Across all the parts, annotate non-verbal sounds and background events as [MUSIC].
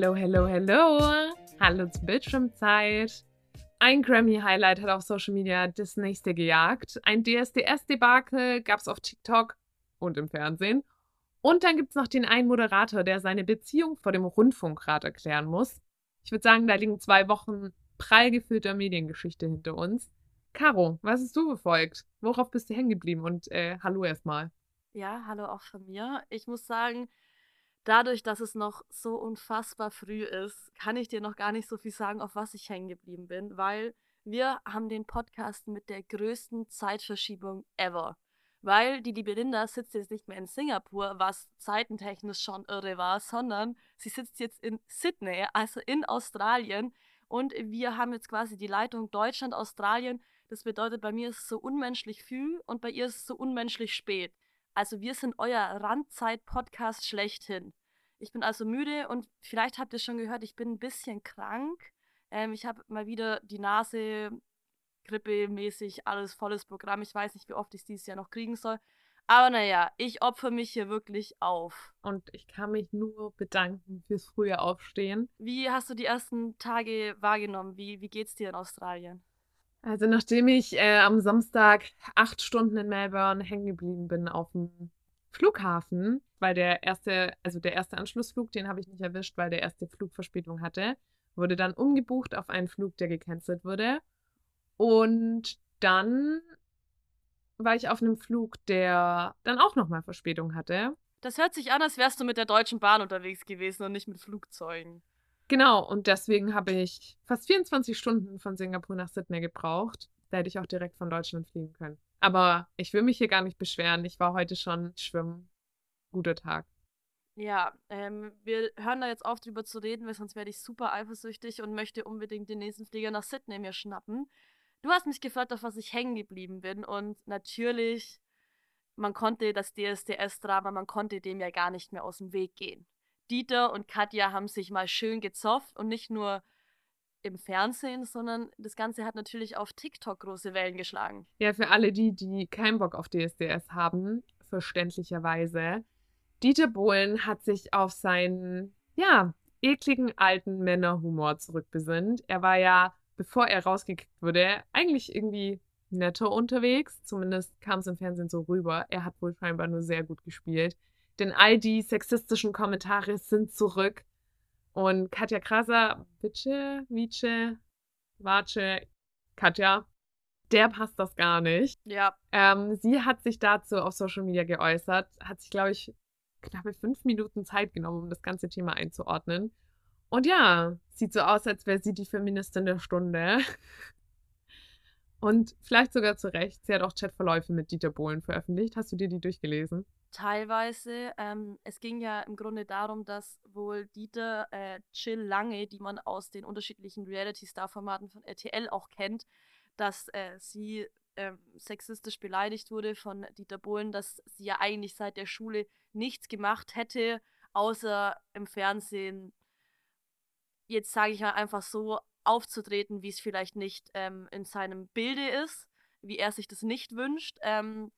Hello, hello, hello. Hallo zur Bildschirmzeit. Ein Grammy-Highlight hat auf Social Media das nächste gejagt. Ein DSDS-Debakel gab es auf TikTok und im Fernsehen. Und dann gibt es noch den einen Moderator, der seine Beziehung vor dem Rundfunkrat erklären muss. Ich würde sagen, da liegen zwei Wochen prall gefüllter Mediengeschichte hinter uns. Caro, was hast du befolgt? Worauf bist du hängen geblieben? Und äh, hallo erstmal. Ja, hallo auch von mir. Ich muss sagen, dadurch, dass es noch so unfassbar früh ist, kann ich dir noch gar nicht so viel sagen, auf was ich hängen geblieben bin, weil wir haben den Podcast mit der größten Zeitverschiebung ever. Weil die liebe Linda sitzt jetzt nicht mehr in Singapur, was zeitentechnisch schon irre war, sondern sie sitzt jetzt in Sydney, also in Australien. Und wir haben jetzt quasi die Leitung Deutschland-Australien. Das bedeutet, bei mir ist es so unmenschlich früh und bei ihr ist es so unmenschlich spät. Also wir sind euer Randzeit-Podcast schlechthin. Ich bin also müde und vielleicht habt ihr schon gehört, ich bin ein bisschen krank. Ähm, ich habe mal wieder die Nase, Grippe-mäßig, alles volles Programm. Ich weiß nicht, wie oft ich es dieses Jahr noch kriegen soll. Aber naja, ich opfer mich hier wirklich auf. Und ich kann mich nur bedanken fürs frühe Aufstehen. Wie hast du die ersten Tage wahrgenommen? Wie, wie geht's dir in Australien? Also nachdem ich äh, am Samstag acht Stunden in Melbourne hängen geblieben bin auf dem Flughafen, weil der erste, also der erste Anschlussflug, den habe ich nicht erwischt, weil der erste Flug Verspätung hatte, wurde dann umgebucht auf einen Flug, der gecancelt wurde. Und dann war ich auf einem Flug, der dann auch nochmal Verspätung hatte. Das hört sich an, als wärst du mit der Deutschen Bahn unterwegs gewesen und nicht mit Flugzeugen. Genau, und deswegen habe ich fast 24 Stunden von Singapur nach Sydney gebraucht. Da hätte ich auch direkt von Deutschland fliegen können. Aber ich will mich hier gar nicht beschweren. Ich war heute schon schwimmen. Guter Tag. Ja, ähm, wir hören da jetzt auf, drüber zu reden, weil sonst werde ich super eifersüchtig und möchte unbedingt den nächsten Flieger nach Sydney mir schnappen. Du hast mich gefragt, auf was ich hängen geblieben bin. Und natürlich, man konnte das DSDS-Drama, man konnte dem ja gar nicht mehr aus dem Weg gehen. Dieter und Katja haben sich mal schön gezofft und nicht nur im Fernsehen, sondern das Ganze hat natürlich auf TikTok große Wellen geschlagen. Ja, für alle die, die keinen Bock auf DSDS haben, verständlicherweise. Dieter Bohlen hat sich auf seinen, ja, ekligen alten Männerhumor zurückbesinnt. Er war ja, bevor er rausgekickt wurde, eigentlich irgendwie netter unterwegs. Zumindest kam es im Fernsehen so rüber. Er hat wohl scheinbar nur sehr gut gespielt. Denn all die sexistischen Kommentare sind zurück. Und Katja Kraser, Bitte, Vice, Wace, Katja, der passt das gar nicht. Ja. Ähm, sie hat sich dazu auf Social Media geäußert, hat sich, glaube ich, knappe fünf Minuten Zeit genommen, um das ganze Thema einzuordnen. Und ja, sieht so aus, als wäre sie die Feministin der Stunde. [LAUGHS] Und vielleicht sogar zu Recht. Sie hat auch Chatverläufe mit Dieter Bohlen veröffentlicht. Hast du dir die durchgelesen? Teilweise. Ähm, es ging ja im Grunde darum, dass wohl Dieter äh, Jill Lange, die man aus den unterschiedlichen Reality-Star-Formaten von RTL auch kennt, dass äh, sie äh, sexistisch beleidigt wurde von Dieter Bohlen, dass sie ja eigentlich seit der Schule nichts gemacht hätte, außer im Fernsehen, jetzt sage ich mal einfach so, aufzutreten, wie es vielleicht nicht ähm, in seinem Bilde ist, wie er sich das nicht wünscht. Ähm,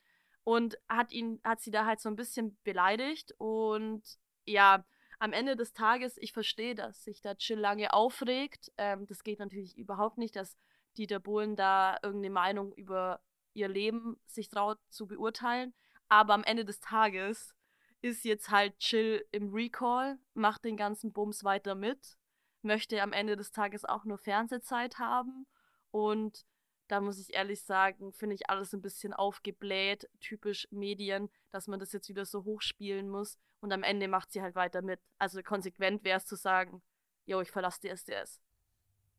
und hat ihn, hat sie da halt so ein bisschen beleidigt. Und ja, am Ende des Tages, ich verstehe, dass sich da Chill lange aufregt. Ähm, das geht natürlich überhaupt nicht, dass Dieter Bohlen da irgendeine Meinung über ihr Leben sich traut zu beurteilen. Aber am Ende des Tages ist jetzt halt Chill im Recall, macht den ganzen Bums weiter mit, möchte am Ende des Tages auch nur Fernsehzeit haben und da muss ich ehrlich sagen, finde ich alles ein bisschen aufgebläht, typisch Medien, dass man das jetzt wieder so hochspielen muss und am Ende macht sie halt weiter mit. Also konsequent wäre es zu sagen, yo, ich verlasse die SDS.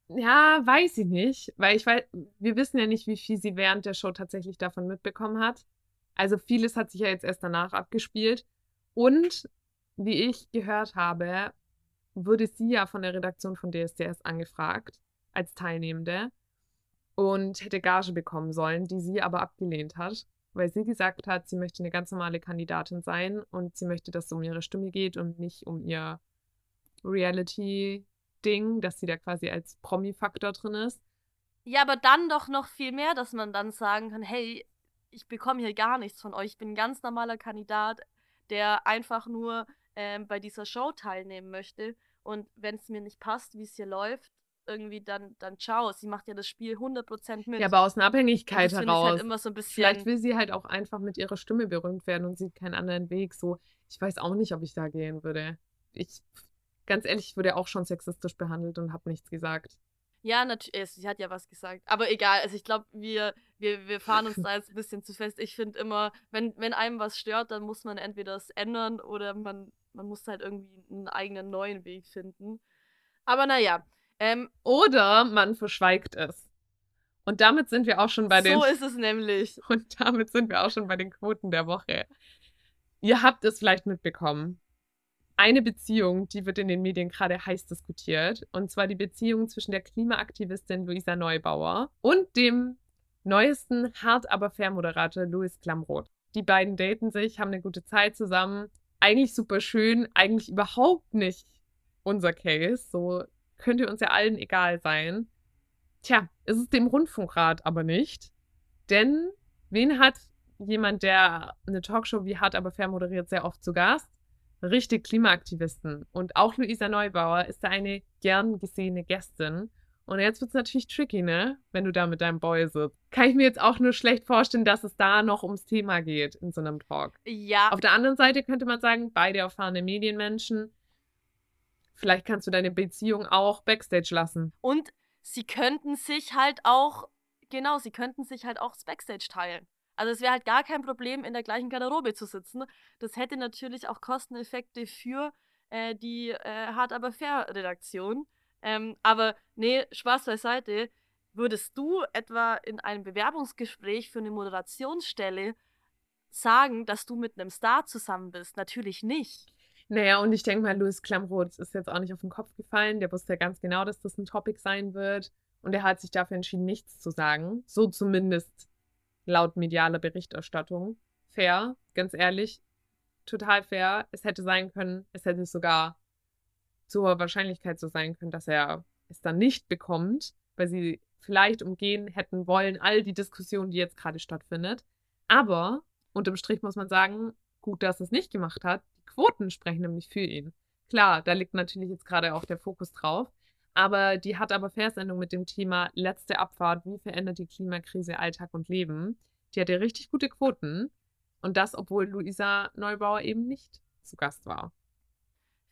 Ja, weiß ich nicht, weil ich weiß, wir wissen ja nicht, wie viel sie während der Show tatsächlich davon mitbekommen hat. Also vieles hat sich ja jetzt erst danach abgespielt. Und wie ich gehört habe, wurde sie ja von der Redaktion von DSDS angefragt als Teilnehmende und hätte Gage bekommen sollen, die sie aber abgelehnt hat, weil sie gesagt hat, sie möchte eine ganz normale Kandidatin sein und sie möchte, dass es um ihre Stimme geht und nicht um ihr Reality-Ding, dass sie da quasi als Promi-Faktor drin ist. Ja, aber dann doch noch viel mehr, dass man dann sagen kann, hey, ich bekomme hier gar nichts von euch, ich bin ein ganz normaler Kandidat, der einfach nur ähm, bei dieser Show teilnehmen möchte Und wenn es mir nicht passt, wie es hier läuft, irgendwie dann, dann ciao. Sie macht ja das Spiel 100% mit. Ja, aber aus einer Abhängigkeit ich heraus. halt immer so ein bisschen. Vielleicht will sie halt auch einfach mit ihrer Stimme berühmt werden und sieht keinen anderen Weg. So, ich weiß auch nicht, ob ich da gehen würde. Ich, ganz ehrlich, ich wurde auch schon sexistisch behandelt und habe nichts gesagt. Ja, natürlich, sie hat ja was gesagt. Aber egal, also ich glaube, wir, wir, wir fahren uns [LAUGHS] da jetzt ein bisschen zu fest. Ich finde immer, wenn, wenn einem was stört, dann muss man entweder das ändern oder man, man muss halt irgendwie einen eigenen neuen Weg finden. Aber naja, ähm, Oder man verschweigt es. Und damit sind wir auch schon bei den so ist es nämlich. [LAUGHS] und damit sind wir auch schon bei den Quoten der Woche. Ihr habt es vielleicht mitbekommen. Eine Beziehung, die wird in den Medien gerade heiß diskutiert, und zwar die Beziehung zwischen der Klimaaktivistin Luisa Neubauer und dem neuesten Hart aber fair Moderator Louis Klamroth. Die beiden daten sich, haben eine gute Zeit zusammen. Eigentlich super schön, eigentlich überhaupt nicht unser Case. So könnte uns ja allen egal sein. Tja, ist es dem Rundfunkrat aber nicht. Denn wen hat jemand, der eine Talkshow wie Hart aber fair moderiert, sehr oft zu Gast? Richtig Klimaaktivisten. Und auch Luisa Neubauer ist da eine gern gesehene Gästin. Und jetzt wird es natürlich tricky, ne? Wenn du da mit deinem Boy sitzt. Kann ich mir jetzt auch nur schlecht vorstellen, dass es da noch ums Thema geht in so einem Talk. Ja, Auf der anderen Seite könnte man sagen, beide erfahrene Medienmenschen. Vielleicht kannst du deine Beziehung auch backstage lassen. und sie könnten sich halt auch, genau, sie könnten sich halt auch das Backstage teilen. Also es wäre halt gar kein Problem, in der gleichen Garderobe zu sitzen. Das hätte natürlich auch Kosteneffekte für äh, die äh, Hart aber fair Redaktion. Ähm, aber nee, Spaß beiseite. Würdest du etwa in einem Bewerbungsgespräch für eine Moderationsstelle sagen, dass du mit einem Star zusammen bist? Natürlich nicht. Naja, und ich denke mal, Louis Klamroth ist jetzt auch nicht auf den Kopf gefallen. Der wusste ja ganz genau, dass das ein Topic sein wird. Und er hat sich dafür entschieden, nichts zu sagen. So zumindest laut medialer Berichterstattung. Fair, ganz ehrlich. Total fair. Es hätte sein können, es hätte sogar zur Wahrscheinlichkeit so sein können, dass er es dann nicht bekommt, weil sie vielleicht umgehen hätten wollen, all die Diskussion, die jetzt gerade stattfindet. Aber unterm Strich muss man sagen, gut, dass es nicht gemacht hat. Quoten sprechen nämlich für ihn. Klar, da liegt natürlich jetzt gerade auch der Fokus drauf. Aber die hat aber Fairsendung mit dem Thema letzte Abfahrt, wie verändert die Klimakrise Alltag und Leben. Die hatte richtig gute Quoten. Und das, obwohl Luisa Neubauer eben nicht zu Gast war.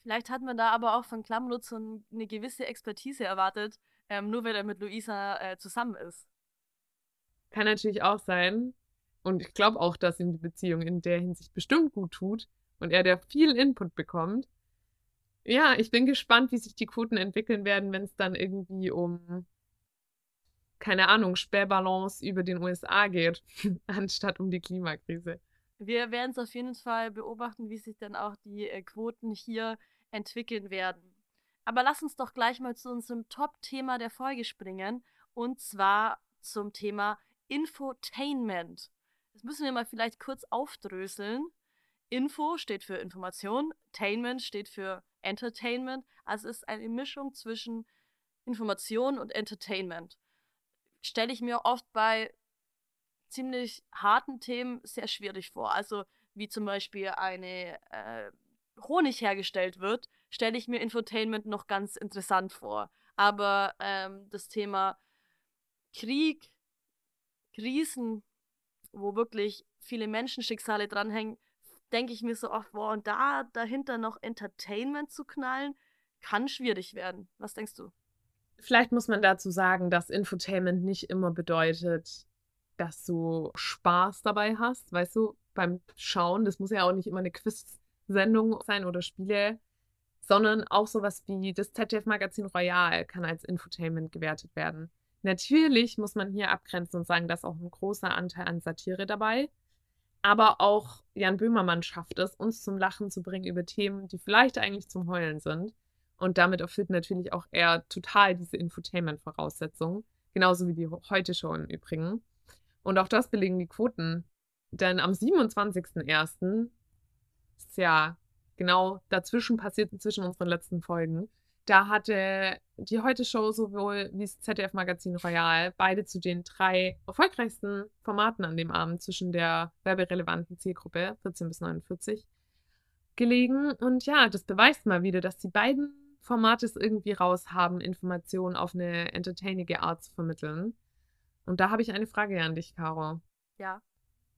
Vielleicht hat man da aber auch von Klamroth so ein- eine gewisse Expertise erwartet, ähm, nur weil er mit Luisa äh, zusammen ist. Kann natürlich auch sein. Und ich glaube auch, dass ihm die Beziehung in der Hinsicht bestimmt gut tut und er da viel Input bekommt. Ja, ich bin gespannt, wie sich die Quoten entwickeln werden, wenn es dann irgendwie um, keine Ahnung, Sperrbalance über den USA geht, [LAUGHS] anstatt um die Klimakrise. Wir werden es auf jeden Fall beobachten, wie sich dann auch die äh, Quoten hier entwickeln werden. Aber lass uns doch gleich mal zu unserem Top-Thema der Folge springen. Und zwar zum Thema Infotainment. Das müssen wir mal vielleicht kurz aufdröseln. Info steht für Information, Tainment steht für Entertainment. Also es ist eine Mischung zwischen Information und Entertainment. Stelle ich mir oft bei ziemlich harten Themen sehr schwierig vor. Also wie zum Beispiel eine äh, Honig hergestellt wird, stelle ich mir Infotainment noch ganz interessant vor. Aber ähm, das Thema Krieg, Krisen, wo wirklich viele Menschenschicksale dranhängen, denke ich mir so oft, boah, und da dahinter noch Entertainment zu knallen, kann schwierig werden. Was denkst du? Vielleicht muss man dazu sagen, dass Infotainment nicht immer bedeutet, dass du Spaß dabei hast, weißt du, beim Schauen. Das muss ja auch nicht immer eine Quiz-Sendung sein oder Spiele, sondern auch sowas wie das ZDF-Magazin Royal kann als Infotainment gewertet werden. Natürlich muss man hier abgrenzen und sagen, da ist auch ein großer Anteil an Satire dabei. Aber auch Jan Böhmermann schafft es, uns zum Lachen zu bringen über Themen, die vielleicht eigentlich zum Heulen sind. Und damit erfüllt natürlich auch er total diese Infotainment-Voraussetzungen. Genauso wie die Heute-Show im Übrigen. Und auch das belegen die Quoten. Denn am 27.01. ist ja genau dazwischen passiert, zwischen unseren letzten Folgen. Da hatte die Heute-Show sowohl wie das ZDF-Magazin Royal beide zu den drei erfolgreichsten Formaten an dem Abend zwischen der werberelevanten Zielgruppe 14 bis 49 gelegen. Und ja, das beweist mal wieder, dass die beiden Format es irgendwie raus haben, Informationen auf eine entertainige Art zu vermitteln. Und da habe ich eine Frage an dich, Caro. Ja,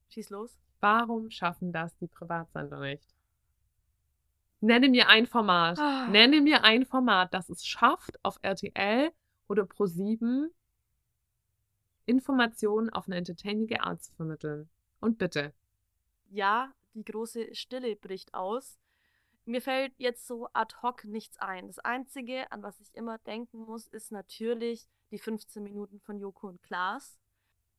schieß los. Warum schaffen das die Privatsender nicht? Nenne mir ein Format. Ah. Nenne mir ein Format, das es schafft, auf RTL oder Pro7 Informationen auf eine entertainige Art zu vermitteln. Und bitte. Ja, die große Stille bricht aus. Mir fällt jetzt so ad hoc nichts ein. Das Einzige, an was ich immer denken muss, ist natürlich die 15 Minuten von Joko und Klaas.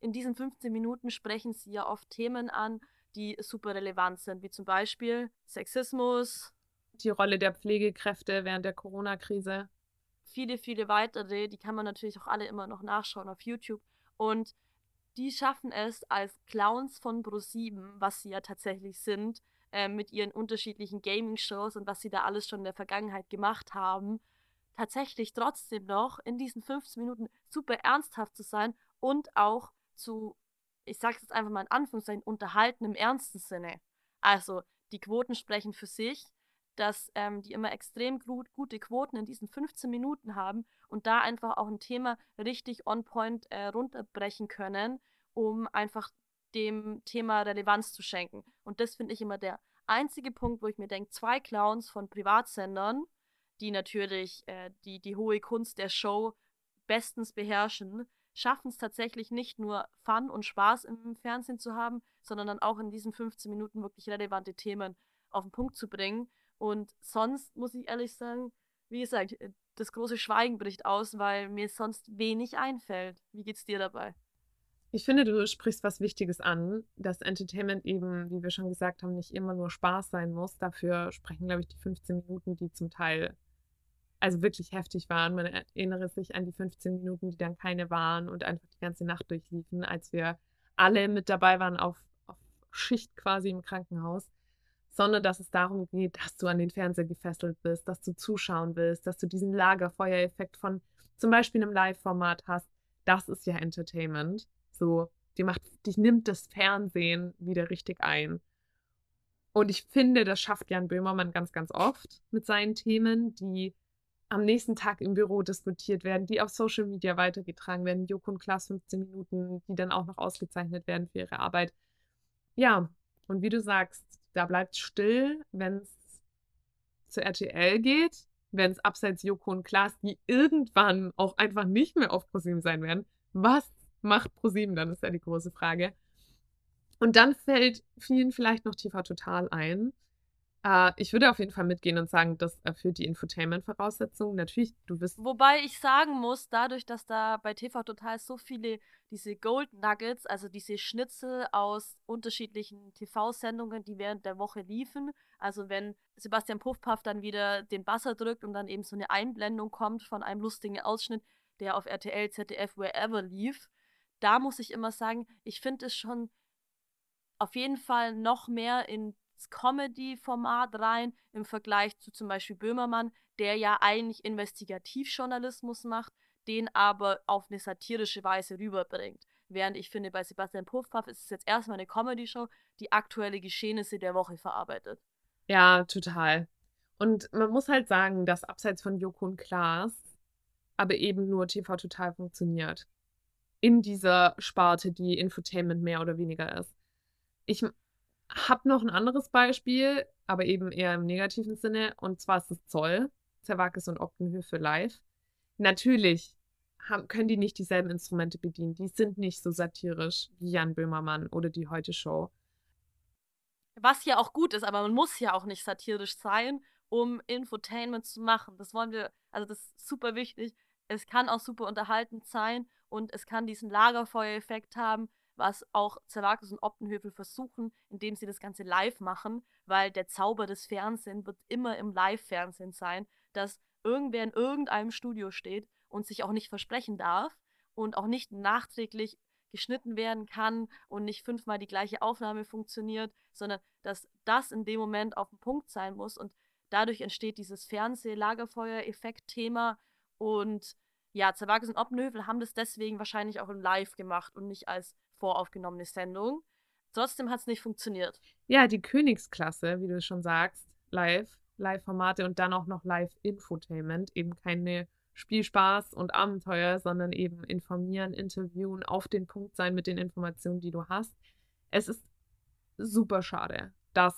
In diesen 15 Minuten sprechen sie ja oft Themen an, die super relevant sind, wie zum Beispiel Sexismus, Die Rolle der Pflegekräfte während der Corona-Krise. viele, viele weitere, die kann man natürlich auch alle immer noch nachschauen auf YouTube. Und die schaffen es als Clowns von Pro7, was sie ja tatsächlich sind, äh, mit ihren unterschiedlichen Gaming-Shows und was sie da alles schon in der Vergangenheit gemacht haben, tatsächlich trotzdem noch in diesen 15 Minuten super ernsthaft zu sein und auch zu, ich sag's jetzt einfach mal in Anführungszeichen, unterhalten im ernsten Sinne. Also, die Quoten sprechen für sich, dass ähm, die immer extrem gut, gute Quoten in diesen 15 Minuten haben und da einfach auch ein Thema richtig on point äh, runterbrechen können, um einfach dem Thema Relevanz zu schenken. Und das finde ich immer der einzige Punkt, wo ich mir denke, zwei Clowns von Privatsendern, die natürlich äh, die, die hohe Kunst der Show bestens beherrschen, schaffen es tatsächlich nicht nur Fun und Spaß im Fernsehen zu haben, sondern dann auch in diesen 15 Minuten wirklich relevante Themen auf den Punkt zu bringen. Und sonst muss ich ehrlich sagen, wie gesagt, äh, das große Schweigen bricht aus, weil mir sonst wenig einfällt. Wie geht's dir dabei? Ich finde, du sprichst was Wichtiges an, dass Entertainment eben, wie wir schon gesagt haben, nicht immer nur Spaß sein muss. Dafür sprechen, glaube ich, die 15 Minuten, die zum Teil also wirklich heftig waren. Man erinnere sich an die 15 Minuten, die dann keine waren und einfach die ganze Nacht durchliefen, als wir alle mit dabei waren auf, auf Schicht quasi im Krankenhaus. Sondern dass es darum geht, dass du an den Fernseher gefesselt bist, dass du zuschauen willst, dass du diesen Lagerfeuereffekt von zum Beispiel einem Live-Format hast. Das ist ja Entertainment. So, die macht, dich nimmt das Fernsehen wieder richtig ein. Und ich finde, das schafft Jan Böhmermann ganz, ganz oft mit seinen Themen, die am nächsten Tag im Büro diskutiert werden, die auf Social Media weitergetragen werden. Joko und Klaas 15 Minuten, die dann auch noch ausgezeichnet werden für ihre Arbeit. Ja, und wie du sagst, da bleibt still, wenn es zu RTL geht, wenn es abseits Joko und Klaas, die irgendwann auch einfach nicht mehr auf ProSieben sein werden. Was macht ProSieben dann, ist ja die große Frage. Und dann fällt vielen vielleicht noch TV Total ein. Äh, ich würde auf jeden Fall mitgehen und sagen, das erfüllt die Infotainment-Voraussetzungen. Natürlich, du wirst Wobei ich sagen muss, dadurch, dass da bei TV Total so viele diese Gold Nuggets, also diese Schnitzel aus unterschiedlichen TV-Sendungen, die während der Woche liefen, also wenn Sebastian Puffpaff dann wieder den Buzzer drückt und dann eben so eine Einblendung kommt von einem lustigen Ausschnitt, der auf RTL, ZDF, wherever lief, da muss ich immer sagen, ich finde es schon auf jeden Fall noch mehr ins Comedy-Format rein im Vergleich zu zum Beispiel Böhmermann, der ja eigentlich Investigativjournalismus macht, den aber auf eine satirische Weise rüberbringt. Während ich finde, bei Sebastian Puffpaff ist es jetzt erstmal eine Comedy-Show, die aktuelle Geschehnisse der Woche verarbeitet. Ja, total. Und man muss halt sagen, dass abseits von Joko und Klaas aber eben nur TV Total funktioniert. In dieser Sparte, die Infotainment mehr oder weniger ist. Ich habe noch ein anderes Beispiel, aber eben eher im negativen Sinne, und zwar ist es Zoll, Zerwakis und Optenhöfe live. Natürlich haben, können die nicht dieselben Instrumente bedienen. Die sind nicht so satirisch wie Jan Böhmermann oder die Heute Show. Was ja auch gut ist, aber man muss ja auch nicht satirisch sein, um Infotainment zu machen. Das wollen wir, also das ist super wichtig. Es kann auch super unterhaltend sein und es kann diesen Lagerfeuereffekt haben, was auch Zerwakis und Optenhöfel versuchen, indem sie das Ganze live machen, weil der Zauber des Fernsehens wird immer im Live-Fernsehen sein, dass irgendwer in irgendeinem Studio steht und sich auch nicht versprechen darf und auch nicht nachträglich geschnitten werden kann und nicht fünfmal die gleiche Aufnahme funktioniert, sondern dass das in dem Moment auf dem Punkt sein muss. Und dadurch entsteht dieses Fernseh-Lagerfeuer-Effekt-Thema. Und ja, Zerwakis und Oppenhövel haben das deswegen wahrscheinlich auch Live gemacht und nicht als voraufgenommene Sendung. Trotzdem hat es nicht funktioniert. Ja, die Königsklasse, wie du schon sagst, live. Live-Formate und dann auch noch Live-Infotainment, eben keine Spielspaß und Abenteuer, sondern eben informieren, interviewen, auf den Punkt sein mit den Informationen, die du hast. Es ist super schade, dass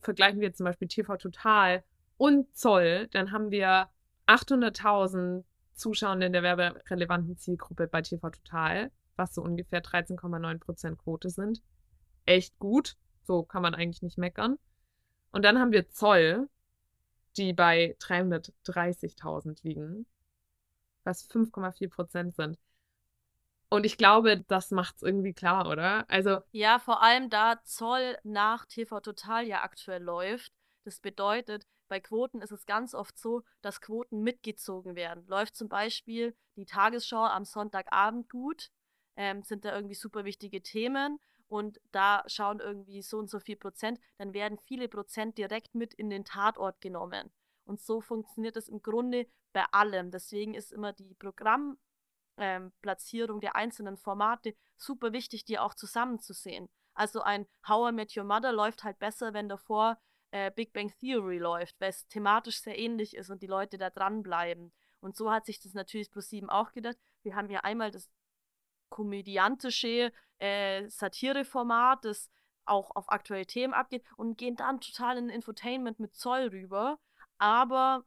vergleichen wir zum Beispiel TV Total und Zoll, dann haben wir 800.000 Zuschauer in der werberelevanten Zielgruppe bei TV Total, was so ungefähr 13,9% Quote sind. Echt gut. So kann man eigentlich nicht meckern. Und dann haben wir Zoll, die bei 330.000 liegen, was 5,4% sind. Und ich glaube, das macht es irgendwie klar, oder? Also. Ja, vor allem da Zoll nach TV Total ja aktuell läuft. Das bedeutet, bei Quoten ist es ganz oft so, dass Quoten mitgezogen werden. Läuft zum Beispiel die Tagesschau am Sonntagabend gut, ähm, sind da irgendwie super wichtige Themen und da schauen irgendwie so und so viel Prozent, dann werden viele Prozent direkt mit in den Tatort genommen. Und so funktioniert es im Grunde bei allem. Deswegen ist immer die Programmplatzierung ähm, der einzelnen Formate super wichtig, die auch zusammenzusehen. Also ein How I Met Your Mother läuft halt besser, wenn davor äh, Big Bang Theory läuft, weil es thematisch sehr ähnlich ist und die Leute da dranbleiben. Und so hat sich das natürlich Pro7 auch gedacht. Wir haben ja einmal das komödiantische äh, Satireformat, das auch auf aktuelle Themen abgeht und gehen dann total in Infotainment mit Zoll rüber. Aber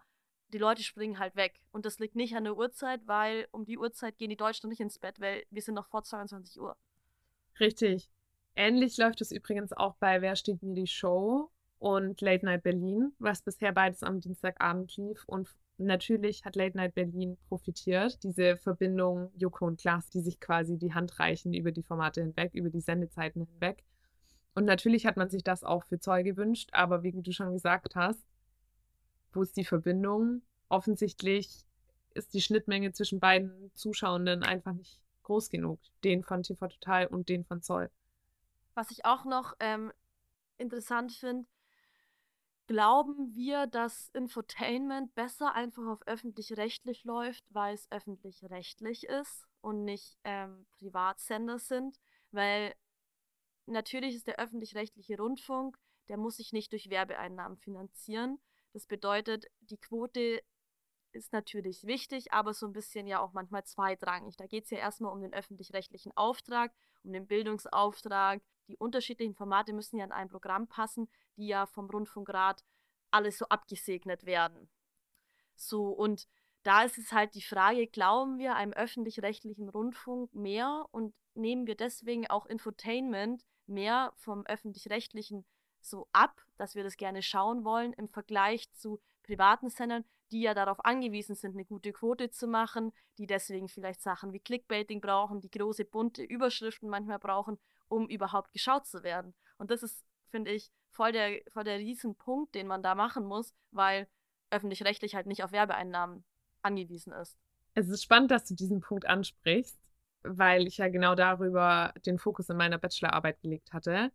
die Leute springen halt weg. Und das liegt nicht an der Uhrzeit, weil um die Uhrzeit gehen die Deutschen nicht ins Bett, weil wir sind noch vor 22 Uhr. Richtig. Ähnlich läuft es übrigens auch bei Wer steht mir die Show und Late Night Berlin, was bisher beides am Dienstagabend lief. Und natürlich hat Late Night Berlin profitiert. Diese Verbindung Joko und Klaas, die sich quasi die Hand reichen über die Formate hinweg, über die Sendezeiten hinweg. Und natürlich hat man sich das auch für Zoll gewünscht, aber wie du schon gesagt hast, wo ist die Verbindung? Offensichtlich ist die Schnittmenge zwischen beiden Zuschauenden einfach nicht groß genug. Den von TV Total und den von Zoll. Was ich auch noch ähm, interessant finde, glauben wir, dass Infotainment besser einfach auf öffentlich-rechtlich läuft, weil es öffentlich-rechtlich ist und nicht ähm, Privatsender sind, weil natürlich ist der öffentlich-rechtliche Rundfunk, der muss sich nicht durch Werbeeinnahmen finanzieren. Das bedeutet, die Quote ist natürlich wichtig, aber so ein bisschen ja auch manchmal zweitrangig. Da geht es ja erstmal um den öffentlich-rechtlichen Auftrag, um den Bildungsauftrag. Die unterschiedlichen Formate müssen ja in ein Programm passen, die ja vom Rundfunkrat alles so abgesegnet werden. So, und da ist es halt die Frage, glauben wir einem öffentlich-rechtlichen Rundfunk mehr und nehmen wir deswegen auch Infotainment mehr vom öffentlich-rechtlichen so ab, dass wir das gerne schauen wollen im Vergleich zu privaten Sendern, die ja darauf angewiesen sind, eine gute Quote zu machen, die deswegen vielleicht Sachen wie Clickbaiting brauchen, die große bunte Überschriften manchmal brauchen, um überhaupt geschaut zu werden. Und das ist, finde ich, voll der, voll der Riesenpunkt, den man da machen muss, weil öffentlich-rechtlich halt nicht auf Werbeeinnahmen angewiesen ist. Es ist spannend, dass du diesen Punkt ansprichst, weil ich ja genau darüber den Fokus in meiner Bachelorarbeit gelegt hatte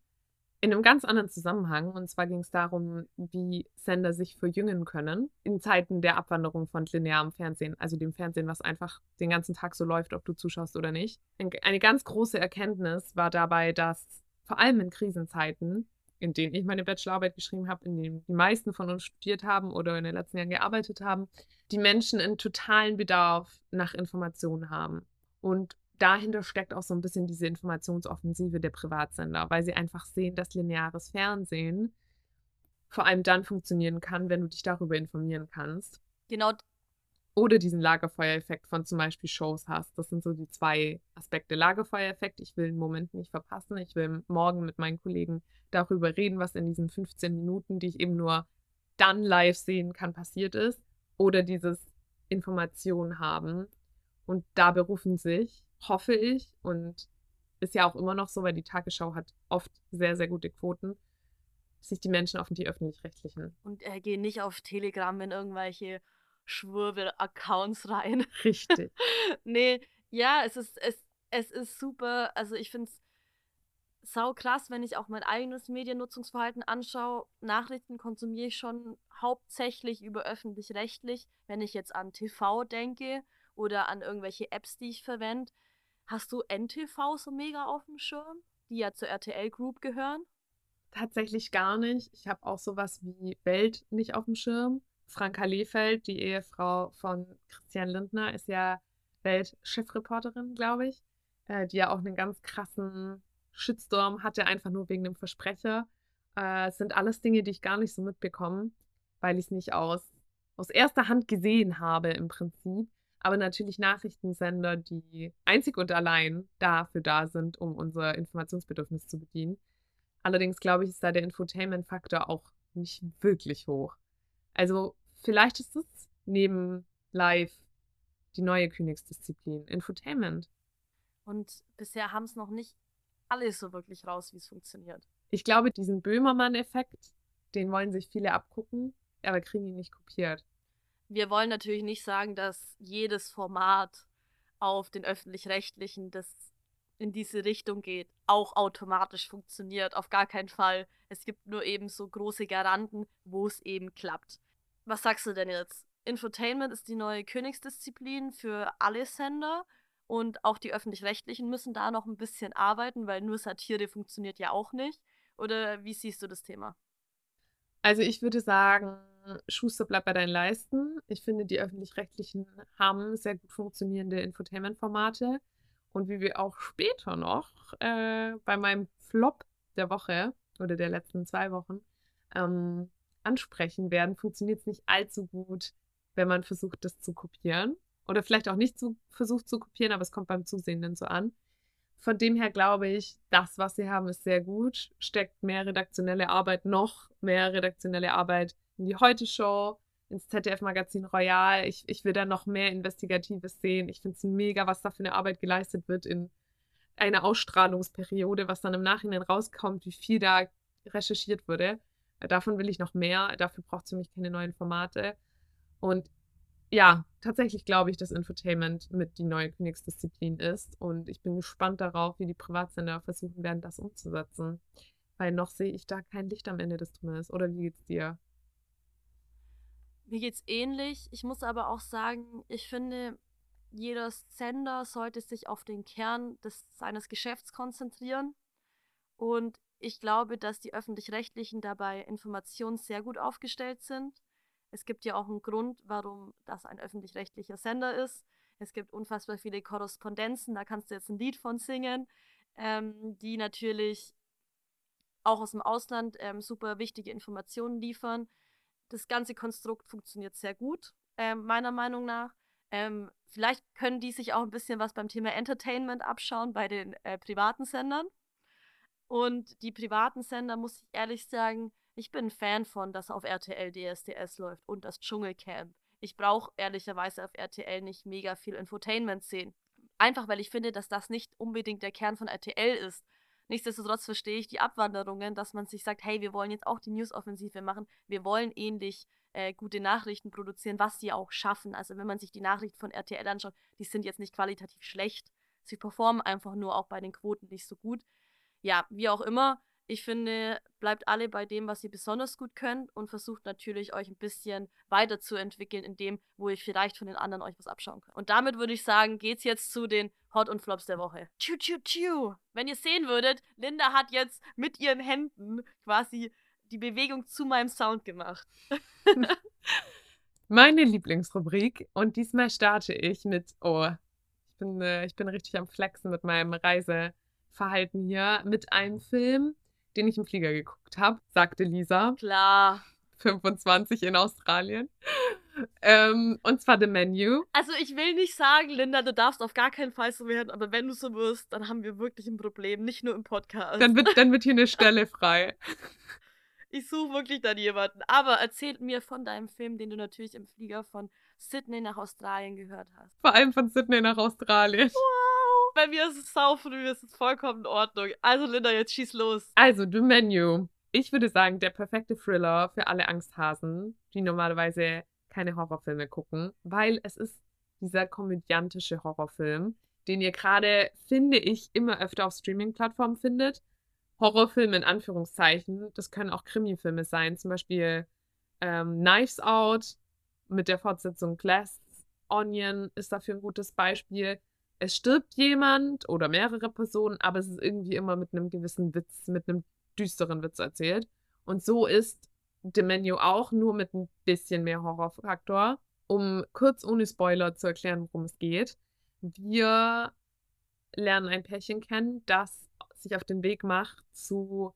in einem ganz anderen Zusammenhang. Und zwar ging es darum, wie Sender sich verjüngen können in Zeiten der Abwanderung von linearem Fernsehen, also dem Fernsehen, was einfach den ganzen Tag so läuft, ob du zuschaust oder nicht. Eine ganz große Erkenntnis war dabei, dass vor allem in Krisenzeiten, in denen ich meine Bachelorarbeit geschrieben habe, in denen die meisten von uns studiert haben oder in den letzten Jahren gearbeitet haben, die Menschen einen totalen Bedarf nach Informationen haben. Und dahinter steckt auch so ein bisschen diese Informationsoffensive der Privatsender, weil sie einfach sehen, dass lineares Fernsehen vor allem dann funktionieren kann, wenn du dich darüber informieren kannst. Genau. Oder diesen Lagerfeuereffekt von zum Beispiel Shows hast. Das sind so die zwei Aspekte. Lagerfeuereffekt, ich will einen Moment nicht verpassen. Ich will morgen mit meinen Kollegen darüber reden, was in diesen 15 Minuten, die ich eben nur dann live sehen kann, passiert ist. Oder dieses Information haben. Und da berufen sich hoffe ich. Und ist ja auch immer noch so, weil die Tagesschau hat oft sehr, sehr gute Quoten, sich die Menschen auf die öffentlich-rechtlichen. Und äh, gehen nicht auf Telegram in irgendwelche Schwurbel-Accounts rein. Richtig. [LAUGHS] nee, ja, es ist, es, es ist super. Also ich finde es sau krass, wenn ich auch mein eigenes Mediennutzungsverhalten anschaue. Nachrichten konsumiere ich schon hauptsächlich über öffentlich-rechtlich. Wenn ich jetzt an TV denke oder an irgendwelche Apps, die ich verwende, Hast du NTV so mega auf dem Schirm, die ja zur RTL Group gehören? tatsächlich gar nicht. Ich habe auch sowas wie Welt nicht auf dem Schirm. Franka Lehfeld, die Ehefrau von Christian Lindner, ist ja Welt-Chefreporterin, glaube ich, äh, die ja auch einen ganz krassen Shitstorm hatte, einfach nur wegen dem Versprecher. Äh, es sind alles Dinge, die ich gar nicht so mitbekomme, weil ich es nicht aus, aus erster Hand gesehen habe im Prinzip. Aber natürlich Nachrichtensender, die einzig und allein dafür da sind, um unser Informationsbedürfnis zu bedienen. Allerdings glaube ich, ist da der Infotainment-Faktor auch nicht wirklich hoch. Also vielleicht ist es neben Live die neue Königsdisziplin, Infotainment. Und bisher haben es noch nicht alle so wirklich raus, wie es funktioniert. Ich glaube, diesen Böhmermann-Effekt, den wollen sich viele abgucken, aber kriegen ihn nicht kopiert. Wir wollen natürlich nicht sagen, dass jedes Format auf den öffentlich-rechtlichen, das in diese Richtung geht, auch automatisch funktioniert. Auf gar keinen Fall. Es gibt nur eben so große Garanten, wo es eben klappt. Was sagst du denn jetzt? Infotainment ist die neue Königsdisziplin für alle Sender und auch die öffentlich-rechtlichen müssen da noch ein bisschen arbeiten, weil nur Satire funktioniert ja auch nicht. Oder wie siehst du das Thema? Also ich würde sagen, Schuster bleibt bei deinen Leisten. Ich finde, die öffentlich-rechtlichen haben sehr gut funktionierende Infotainment-Formate. Und wie wir auch später noch äh, bei meinem Flop der Woche oder der letzten zwei Wochen ähm, ansprechen werden, funktioniert es nicht allzu gut, wenn man versucht, das zu kopieren. Oder vielleicht auch nicht zu, versucht zu kopieren, aber es kommt beim Zusehenden so an. Von dem her glaube ich, das, was sie haben, ist sehr gut. Steckt mehr redaktionelle Arbeit, noch mehr redaktionelle Arbeit in die Heute-Show, ins ZDF-Magazin Royal. Ich, ich will da noch mehr Investigatives sehen. Ich finde es mega, was da für eine Arbeit geleistet wird in einer Ausstrahlungsperiode, was dann im Nachhinein rauskommt, wie viel da recherchiert wurde. Davon will ich noch mehr. Dafür braucht es für mich keine neuen Formate. Und ja, tatsächlich glaube ich, dass Infotainment mit die neue Königsdisziplin ist. Und ich bin gespannt darauf, wie die Privatsender versuchen werden, das umzusetzen. Weil noch sehe ich da kein Licht am Ende des Tunnels. Oder wie geht's dir? Mir geht's ähnlich. Ich muss aber auch sagen, ich finde, jeder Sender sollte sich auf den Kern des, seines Geschäfts konzentrieren. Und ich glaube, dass die öffentlich-rechtlichen dabei Informationen sehr gut aufgestellt sind. Es gibt ja auch einen Grund, warum das ein öffentlich-rechtlicher Sender ist. Es gibt unfassbar viele Korrespondenzen, da kannst du jetzt ein Lied von singen, ähm, die natürlich auch aus dem Ausland ähm, super wichtige Informationen liefern. Das ganze Konstrukt funktioniert sehr gut, ähm, meiner Meinung nach. Ähm, vielleicht können die sich auch ein bisschen was beim Thema Entertainment abschauen bei den äh, privaten Sendern. Und die privaten Sender, muss ich ehrlich sagen, ich bin Fan von, dass auf RTL DSDS läuft und das Dschungelcamp. Ich brauche ehrlicherweise auf RTL nicht mega viel Infotainment sehen. Einfach weil ich finde, dass das nicht unbedingt der Kern von RTL ist. Nichtsdestotrotz verstehe ich die Abwanderungen, dass man sich sagt, hey, wir wollen jetzt auch die News-Offensive machen. Wir wollen ähnlich äh, gute Nachrichten produzieren, was sie auch schaffen. Also wenn man sich die Nachrichten von RTL anschaut, die sind jetzt nicht qualitativ schlecht. Sie performen einfach nur auch bei den Quoten nicht so gut ja, wie auch immer, ich finde, bleibt alle bei dem, was ihr besonders gut könnt und versucht natürlich euch ein bisschen weiterzuentwickeln in dem, wo ihr vielleicht von den anderen euch was abschauen könnt. Und damit würde ich sagen, geht's jetzt zu den Hot und Flops der Woche. Tschu, tschu, tschu. Wenn ihr sehen würdet, Linda hat jetzt mit ihren Händen quasi die Bewegung zu meinem Sound gemacht. Meine Lieblingsrubrik und diesmal starte ich mit, oh, ich bin, äh, ich bin richtig am Flexen mit meinem Reise. Verhalten hier mit einem Film, den ich im Flieger geguckt habe, sagte Lisa. Klar. 25 in Australien. Ähm, und zwar The Menu. Also ich will nicht sagen, Linda, du darfst auf gar keinen Fall so werden, aber wenn du so wirst, dann haben wir wirklich ein Problem, nicht nur im Podcast. Dann wird, dann wird hier eine [LAUGHS] Stelle frei. Ich suche wirklich dann jemanden. Aber erzähl mir von deinem Film, den du natürlich im Flieger von Sydney nach Australien gehört hast. Vor allem von Sydney nach Australien. Wow bei mir ist es sau früh, es ist vollkommen in Ordnung. Also Linda, jetzt schieß los. Also, The Menu. Ich würde sagen, der perfekte Thriller für alle Angsthasen, die normalerweise keine Horrorfilme gucken, weil es ist dieser komödiantische Horrorfilm, den ihr gerade, finde ich, immer öfter auf Streaming-Plattformen findet. Horrorfilme in Anführungszeichen. Das können auch Krimifilme sein, zum Beispiel ähm, Knives Out mit der Fortsetzung Glass Onion ist dafür ein gutes Beispiel es stirbt jemand oder mehrere Personen, aber es ist irgendwie immer mit einem gewissen Witz, mit einem düsteren Witz erzählt. Und so ist The Menu auch, nur mit ein bisschen mehr Horrorfaktor. Um kurz ohne Spoiler zu erklären, worum es geht. Wir lernen ein Pärchen kennen, das sich auf den Weg macht zu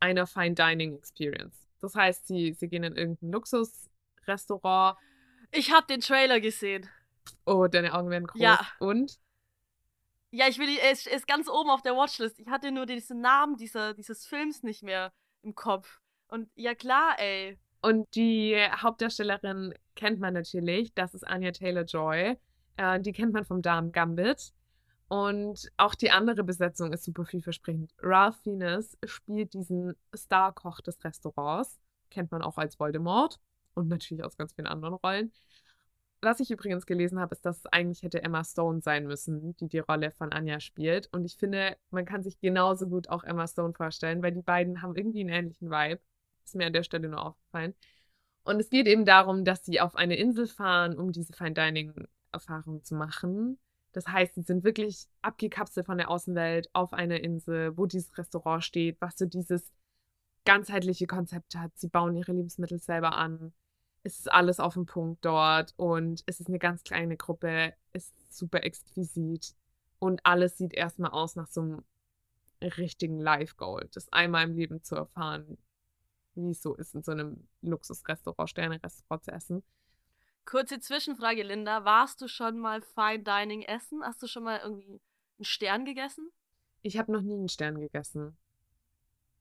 einer Fine Dining Experience. Das heißt, sie, sie gehen in irgendein Luxusrestaurant. Ich habe den Trailer gesehen. Oh, deine Augen werden groß. Ja. Und? Ja, ich will, er ist, er ist ganz oben auf der Watchlist. Ich hatte nur diesen Namen dieser, dieses Films nicht mehr im Kopf. Und ja klar, ey. Und die Hauptdarstellerin kennt man natürlich. Das ist Anya Taylor-Joy. Äh, die kennt man vom Damen Gambit. Und auch die andere Besetzung ist super vielversprechend. Ralph Fiennes spielt diesen Star-Koch des Restaurants. Kennt man auch als Voldemort. Und natürlich aus ganz vielen anderen Rollen. Was ich übrigens gelesen habe, ist, dass es eigentlich hätte Emma Stone sein müssen, die die Rolle von Anya spielt. Und ich finde, man kann sich genauso gut auch Emma Stone vorstellen, weil die beiden haben irgendwie einen ähnlichen Vibe. Ist mir an der Stelle nur aufgefallen. Und es geht eben darum, dass sie auf eine Insel fahren, um diese Fine Dining Erfahrung zu machen. Das heißt, sie sind wirklich abgekapselt von der Außenwelt auf einer Insel, wo dieses Restaurant steht, was so dieses ganzheitliche Konzept hat. Sie bauen ihre Lebensmittel selber an. Es ist alles auf dem Punkt dort und es ist eine ganz kleine Gruppe, es ist super exquisit und alles sieht erstmal aus nach so einem richtigen Life-Goal, das einmal im Leben zu erfahren, wie es so ist, in so einem Luxusrestaurant, Sterne-Restaurant zu essen. Kurze Zwischenfrage, Linda. Warst du schon mal Fine Dining essen? Hast du schon mal irgendwie einen Stern gegessen? Ich habe noch nie einen Stern gegessen.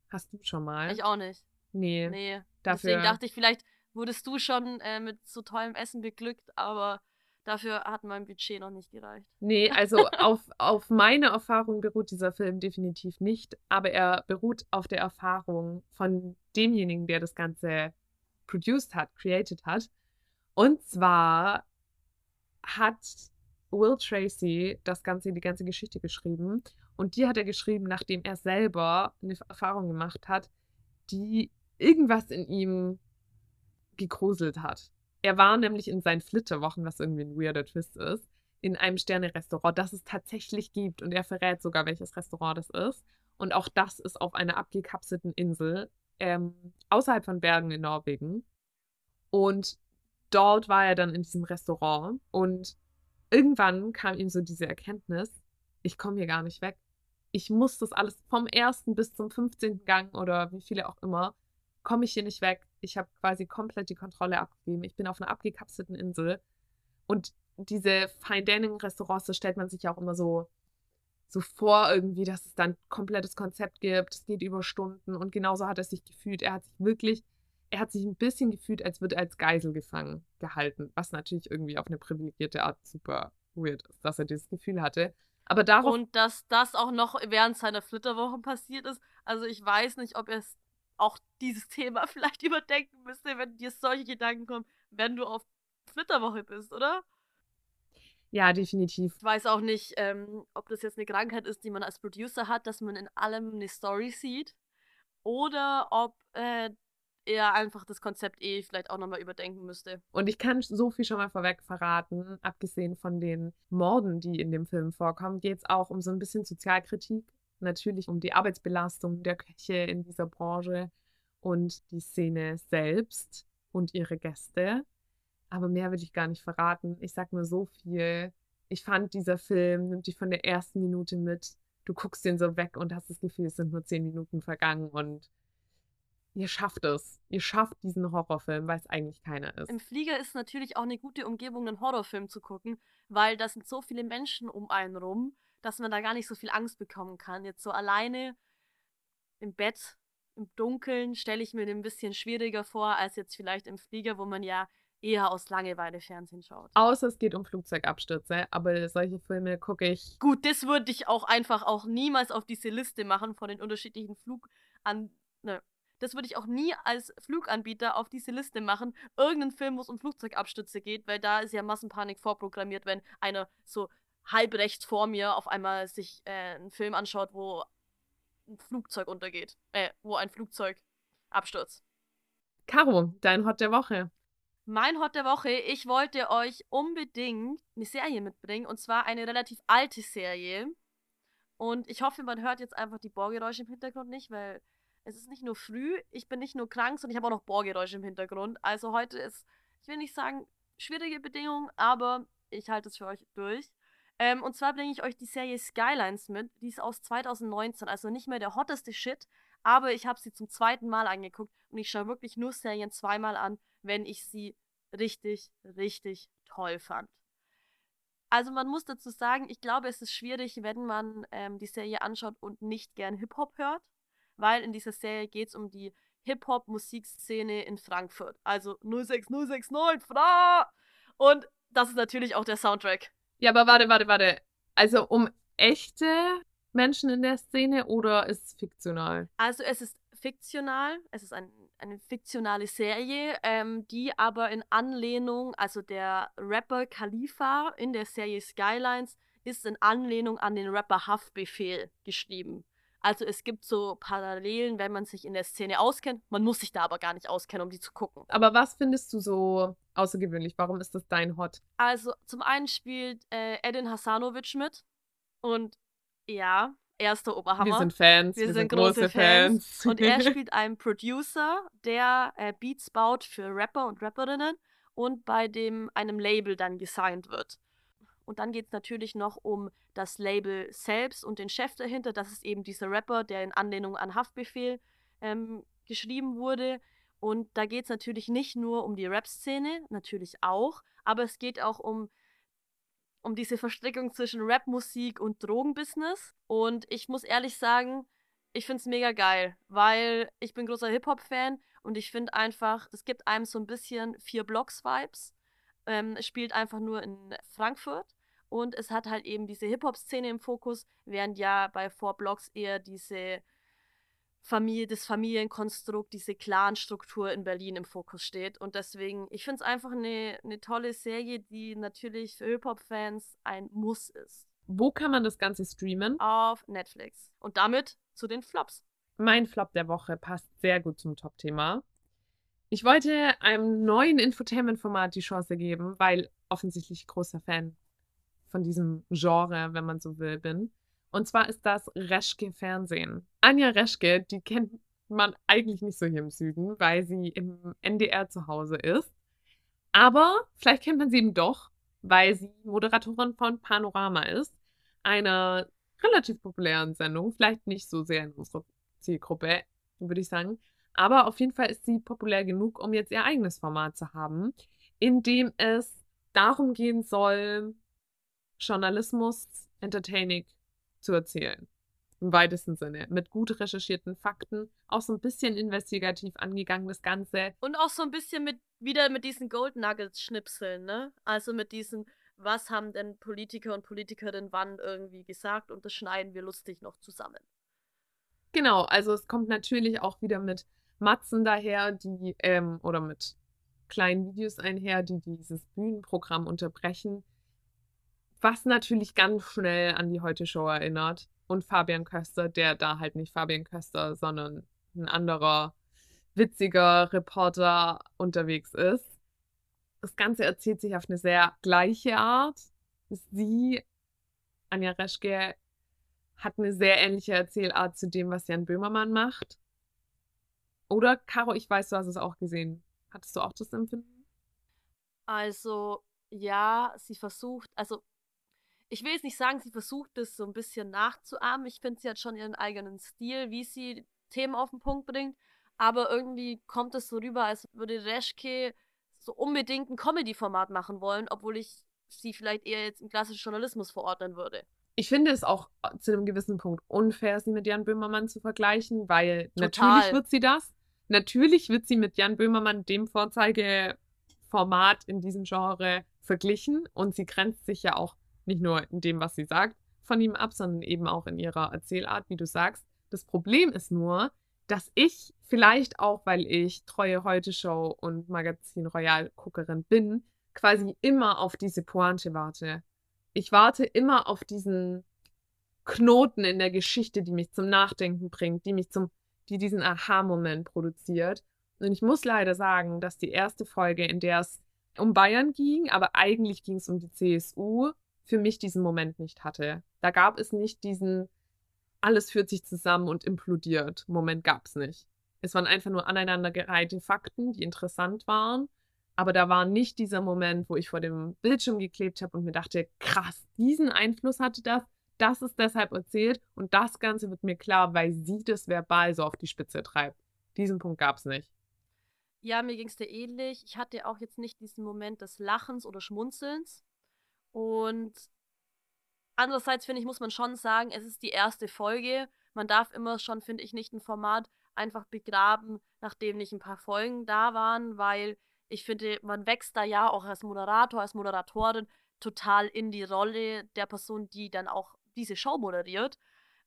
Hast du schon mal? Ich auch nicht. Nee. Nee. Dafür- Deswegen dachte ich, vielleicht wurdest du schon äh, mit so tollem Essen beglückt, aber dafür hat mein Budget noch nicht gereicht. Nee, [LAUGHS] also auf, auf meine Erfahrung beruht dieser Film definitiv nicht, aber er beruht auf der Erfahrung von demjenigen, der das Ganze produced hat, created hat. Und zwar hat Will Tracy das Ganze, die ganze Geschichte geschrieben. Und die hat er geschrieben, nachdem er selber eine Erfahrung gemacht hat, die irgendwas in ihm gegruselt hat. Er war nämlich in seinen Flitterwochen, was irgendwie ein weirder Twist ist, in einem Sterne-Restaurant, das es tatsächlich gibt. Und er verrät sogar, welches Restaurant das ist. Und auch das ist auf einer abgekapselten Insel ähm, außerhalb von Bergen in Norwegen. Und dort war er dann in diesem Restaurant. Und irgendwann kam ihm so diese Erkenntnis, ich komme hier gar nicht weg. Ich muss das alles vom ersten bis zum 15. Gang oder wie viele auch immer, komme ich hier nicht weg. Ich habe quasi komplett die Kontrolle abgegeben. Ich bin auf einer abgekapselten Insel. Und diese Fine Dining Restaurants, das stellt man sich ja auch immer so, so vor, irgendwie, dass es dann ein komplettes Konzept gibt. Es geht über Stunden. Und genauso hat er sich gefühlt. Er hat sich wirklich, er hat sich ein bisschen gefühlt, als würde er als Geisel gefangen gehalten. Was natürlich irgendwie auf eine privilegierte Art super weird ist, dass er dieses Gefühl hatte. Aber darauf Und dass das auch noch während seiner Flitterwochen passiert ist. Also ich weiß nicht, ob er es auch dieses Thema [LAUGHS] vielleicht überdenken müsste, wenn dir solche Gedanken kommen, wenn du auf Flitterwoche bist, oder? Ja, definitiv. Ich weiß auch nicht, ähm, ob das jetzt eine Krankheit ist, die man als Producer hat, dass man in allem eine Story sieht. Oder ob äh, er einfach das Konzept eh vielleicht auch nochmal überdenken müsste. Und ich kann so viel schon mal vorweg verraten, abgesehen von den Morden, die in dem Film vorkommen, geht es auch um so ein bisschen Sozialkritik. Natürlich um die Arbeitsbelastung der Köche in dieser Branche und die Szene selbst und ihre Gäste. Aber mehr will ich gar nicht verraten. Ich sag nur so viel. Ich fand, dieser Film nimmt dich von der ersten Minute mit. Du guckst den so weg und hast das Gefühl, es sind nur zehn Minuten vergangen und ihr schafft es. Ihr schafft diesen Horrorfilm, weil es eigentlich keiner ist. Im Flieger ist natürlich auch eine gute Umgebung, einen Horrorfilm zu gucken, weil da sind so viele Menschen um einen rum, dass man da gar nicht so viel Angst bekommen kann. Jetzt so alleine im Bett, im Dunkeln, stelle ich mir ein bisschen schwieriger vor, als jetzt vielleicht im Flieger, wo man ja eher aus Langeweile Fernsehen schaut. Außer es geht um Flugzeugabstürze, aber solche Filme gucke ich. Gut, das würde ich auch einfach auch niemals auf diese Liste machen von den unterschiedlichen Flugan... Ne. Das würde ich auch nie als Fluganbieter auf diese Liste machen. Irgendeinen Film, wo es um Flugzeugabstürze geht, weil da ist ja Massenpanik vorprogrammiert, wenn einer so halb rechts vor mir auf einmal sich äh, einen Film anschaut, wo ein Flugzeug untergeht. Äh, wo ein Flugzeug abstürzt. Caro, dein Hot der Woche. Mein Hot der Woche, ich wollte euch unbedingt eine Serie mitbringen und zwar eine relativ alte Serie. Und ich hoffe, man hört jetzt einfach die Bohrgeräusche im Hintergrund nicht, weil es ist nicht nur früh, ich bin nicht nur krank, sondern ich habe auch noch Bohrgeräusche im Hintergrund. Also heute ist, ich will nicht sagen, schwierige Bedingungen, aber ich halte es für euch durch. Ähm, und zwar bringe ich euch die Serie Skylines mit. Die ist aus 2019, also nicht mehr der hotteste Shit, aber ich habe sie zum zweiten Mal angeguckt und ich schaue wirklich nur Serien zweimal an, wenn ich sie richtig, richtig toll fand. Also man muss dazu sagen, ich glaube, es ist schwierig, wenn man ähm, die Serie anschaut und nicht gern Hip-Hop hört, weil in dieser Serie geht es um die Hip-Hop-Musikszene in Frankfurt. Also 06069, Fra! Und das ist natürlich auch der Soundtrack. Ja, aber warte, warte, warte. Also um echte Menschen in der Szene oder ist es fiktional? Also es ist fiktional, es ist ein, eine fiktionale Serie, ähm, die aber in Anlehnung, also der Rapper Khalifa in der Serie Skylines ist in Anlehnung an den Rapper Haftbefehl geschrieben. Also es gibt so Parallelen, wenn man sich in der Szene auskennt. Man muss sich da aber gar nicht auskennen, um die zu gucken. Aber was findest du so außergewöhnlich? Warum ist das dein Hot? Also zum einen spielt äh, Edin Hasanovic mit. Und ja, erster Oberhammer. Wir sind Fans. Wir, wir sind, sind, große Fans. Fans. Und er [LAUGHS] spielt einen Producer, der äh, Beats baut für Rapper und Rapperinnen und bei dem einem Label dann gesigned wird. Und dann geht es natürlich noch um das Label selbst und den Chef dahinter. Das ist eben dieser Rapper, der in Anlehnung an Haftbefehl ähm, geschrieben wurde. Und da geht es natürlich nicht nur um die Rap-Szene, natürlich auch, aber es geht auch um, um diese Verstrickung zwischen Rap-Musik und Drogenbusiness. Und ich muss ehrlich sagen, ich finde es mega geil, weil ich bin großer Hip-Hop-Fan und ich finde einfach, es gibt einem so ein bisschen vier Blocks-Vibes. Ähm, es spielt einfach nur in Frankfurt und es hat halt eben diese Hip-Hop-Szene im Fokus, während ja bei Four Blocks eher diese Familie, das Familienkonstrukt, diese Clan-Struktur in Berlin im Fokus steht. Und deswegen, ich finde es einfach eine, eine tolle Serie, die natürlich für Hip-Hop-Fans ein Muss ist. Wo kann man das Ganze streamen? Auf Netflix. Und damit zu den Flops. Mein Flop der Woche passt sehr gut zum Top-Thema. Ich wollte einem neuen Infotainment-Format die Chance geben, weil offensichtlich großer Fan von diesem Genre, wenn man so will, bin. Und zwar ist das Reschke Fernsehen. Anja Reschke, die kennt man eigentlich nicht so hier im Süden, weil sie im NDR zu Hause ist. Aber vielleicht kennt man sie eben doch, weil sie Moderatorin von Panorama ist, einer relativ populären Sendung, vielleicht nicht so sehr in unserer Zielgruppe, würde ich sagen. Aber auf jeden Fall ist sie populär genug, um jetzt ihr eigenes Format zu haben, in dem es darum gehen soll, Journalismus entertaining zu erzählen. Im weitesten Sinne. Mit gut recherchierten Fakten, auch so ein bisschen investigativ angegangen, das Ganze. Und auch so ein bisschen mit, wieder mit diesen Gold Nuggets schnipseln, ne? Also mit diesen, was haben denn Politiker und Politikerinnen wann irgendwie gesagt und das schneiden wir lustig noch zusammen. Genau, also es kommt natürlich auch wieder mit Matzen daher, die, ähm, oder mit kleinen Videos einher, die dieses Bühnenprogramm unterbrechen, was natürlich ganz schnell an die Heute-Show erinnert. Und Fabian Köster, der da halt nicht Fabian Köster, sondern ein anderer witziger Reporter unterwegs ist. Das Ganze erzählt sich auf eine sehr gleiche Art. Sie, Anja Reschke, hat eine sehr ähnliche Erzählart zu dem, was Jan Böhmermann macht. Oder, Caro, ich weiß, du hast es auch gesehen. Hattest du auch das Empfinden? Also, ja, sie versucht, also, ich will jetzt nicht sagen, sie versucht es so ein bisschen nachzuahmen. Ich finde, sie hat schon ihren eigenen Stil, wie sie Themen auf den Punkt bringt. Aber irgendwie kommt es so rüber, als würde Reschke so unbedingt ein Comedy-Format machen wollen, obwohl ich sie vielleicht eher jetzt im klassischen Journalismus verordnen würde. Ich finde es auch äh, zu einem gewissen Punkt unfair, sie mit Jan Böhmermann zu vergleichen, weil Total. natürlich wird sie das. Natürlich wird sie mit Jan Böhmermann, dem Vorzeigeformat in diesem Genre, verglichen. Und sie grenzt sich ja auch nicht nur in dem, was sie sagt, von ihm ab, sondern eben auch in ihrer Erzählart, wie du sagst. Das Problem ist nur, dass ich vielleicht auch, weil ich treue Heute-Show und Magazin Royal-Guckerin bin, quasi immer auf diese Pointe warte. Ich warte immer auf diesen Knoten in der Geschichte, die mich zum Nachdenken bringt, die mich zum die diesen Aha-Moment produziert. Und ich muss leider sagen, dass die erste Folge, in der es um Bayern ging, aber eigentlich ging es um die CSU, für mich diesen Moment nicht hatte. Da gab es nicht diesen alles führt sich zusammen und implodiert. Moment gab es nicht. Es waren einfach nur aneinandergereihte Fakten, die interessant waren. Aber da war nicht dieser Moment, wo ich vor dem Bildschirm geklebt habe und mir dachte, krass, diesen Einfluss hatte das, das ist deshalb erzählt und das Ganze wird mir klar, weil sie das verbal so auf die Spitze treibt. Diesen Punkt gab es nicht. Ja, mir ging es dir ähnlich. Ich hatte auch jetzt nicht diesen Moment des Lachens oder Schmunzelns. Und andererseits finde ich, muss man schon sagen, es ist die erste Folge. Man darf immer schon, finde ich, nicht ein Format einfach begraben, nachdem nicht ein paar Folgen da waren, weil ich finde, man wächst da ja auch als Moderator, als Moderatorin total in die Rolle der Person, die dann auch diese Show moderiert.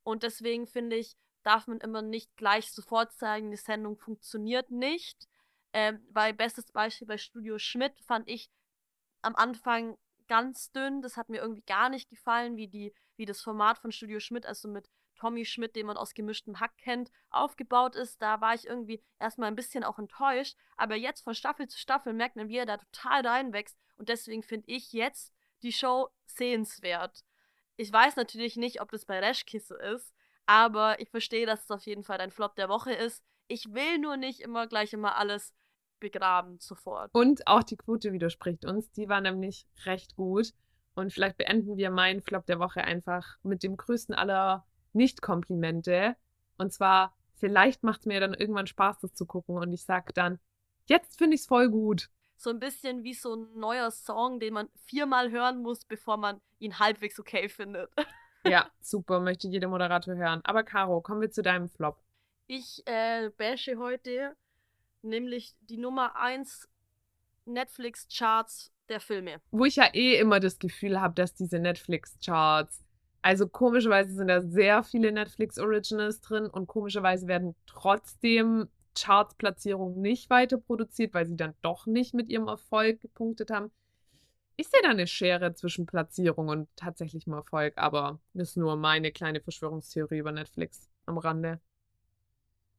Und deswegen finde ich, darf man immer nicht gleich sofort sagen, die Sendung funktioniert nicht. Ähm, weil bestes Beispiel bei Studio Schmidt fand ich am Anfang ganz dünn. Das hat mir irgendwie gar nicht gefallen, wie die, wie das Format von Studio Schmidt, also mit Tommy Schmidt, den man aus gemischtem Hack kennt, aufgebaut ist. Da war ich irgendwie erstmal ein bisschen auch enttäuscht. Aber jetzt von Staffel zu Staffel merkt man, wie er da total reinwächst. Und deswegen finde ich jetzt die Show sehenswert. Ich weiß natürlich nicht, ob das bei Reschke so ist, aber ich verstehe, dass es auf jeden Fall dein Flop der Woche ist. Ich will nur nicht immer gleich immer alles begraben sofort. Und auch die Quote widerspricht uns. Die war nämlich recht gut. Und vielleicht beenden wir meinen Flop der Woche einfach mit dem größten aller Nicht-Komplimente. Und zwar, vielleicht macht es mir dann irgendwann Spaß, das zu gucken. Und ich sage dann, jetzt finde ich es voll gut so ein bisschen wie so ein neuer Song, den man viermal hören muss, bevor man ihn halbwegs okay findet. ja, [LAUGHS] super, möchte jeder Moderator hören. Aber Caro, kommen wir zu deinem Flop. Ich äh, bashe heute nämlich die Nummer 1 Netflix-Charts der Filme. Wo ich ja eh immer das Gefühl habe, dass diese Netflix-Charts, also komischerweise sind da sehr viele Netflix-Originals drin und komischerweise werden trotzdem Charts-Platzierung nicht weiter produziert, weil sie dann doch nicht mit ihrem Erfolg gepunktet haben. Ich sehe da eine Schere zwischen Platzierung und tatsächlichem Erfolg, aber das ist nur meine kleine Verschwörungstheorie über Netflix am Rande.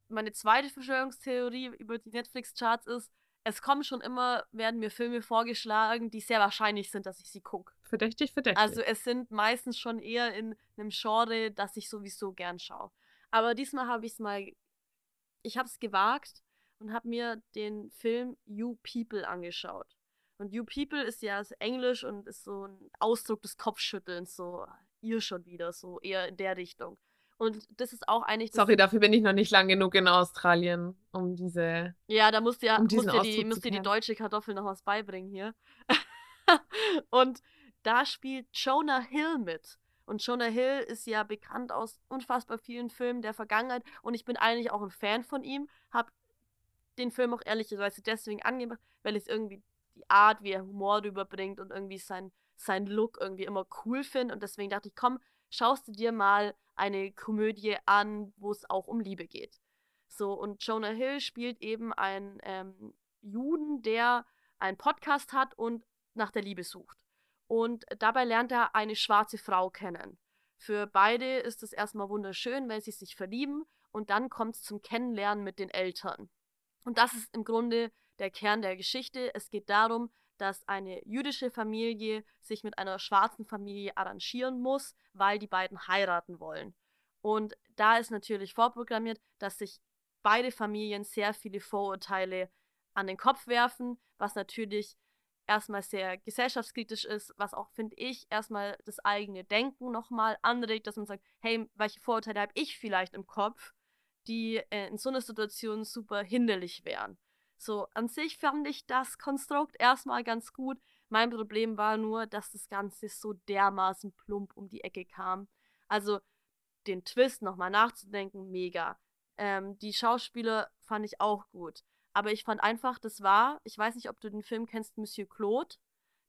Meine zweite Verschwörungstheorie über die Netflix-Charts ist, es kommen schon immer, werden mir Filme vorgeschlagen, die sehr wahrscheinlich sind, dass ich sie gucke. Verdächtig, verdächtig. Also es sind meistens schon eher in einem Genre, das ich sowieso gern schaue. Aber diesmal habe ich es mal ich habe es gewagt und habe mir den Film You People angeschaut. Und You People ist ja Englisch und ist so ein Ausdruck des Kopfschüttelns, so ihr schon wieder, so eher in der Richtung. Und das ist auch eigentlich. Sorry, dafür bin ich noch nicht lang genug in Australien, um diese. Ja, da musst du ja, um musst dir die, musst dir die deutsche Kartoffel noch was beibringen hier. [LAUGHS] und da spielt Jonah Hill mit. Und Jonah Hill ist ja bekannt aus unfassbar vielen Filmen der Vergangenheit und ich bin eigentlich auch ein Fan von ihm. Hab den Film auch ehrlicherweise deswegen angemacht, weil ich irgendwie die Art, wie er Humor rüberbringt und irgendwie sein, sein Look irgendwie immer cool finde. Und deswegen dachte ich, komm, schaust du dir mal eine Komödie an, wo es auch um Liebe geht. So, und Jonah Hill spielt eben einen ähm, Juden, der einen Podcast hat und nach der Liebe sucht. Und dabei lernt er eine schwarze Frau kennen. Für beide ist es erstmal wunderschön, weil sie sich verlieben und dann kommt es zum Kennenlernen mit den Eltern. Und das ist im Grunde der Kern der Geschichte. Es geht darum, dass eine jüdische Familie sich mit einer schwarzen Familie arrangieren muss, weil die beiden heiraten wollen. Und da ist natürlich vorprogrammiert, dass sich beide Familien sehr viele Vorurteile an den Kopf werfen, was natürlich erstmal sehr gesellschaftskritisch ist, was auch, finde ich, erstmal das eigene Denken nochmal anregt, dass man sagt, hey, welche Vorurteile habe ich vielleicht im Kopf, die äh, in so einer Situation super hinderlich wären. So, an sich fand ich das Konstrukt erstmal ganz gut. Mein Problem war nur, dass das Ganze so dermaßen plump um die Ecke kam. Also, den Twist nochmal nachzudenken, mega. Ähm, die Schauspieler fand ich auch gut. Aber ich fand einfach, das war, ich weiß nicht, ob du den Film kennst, Monsieur Claude.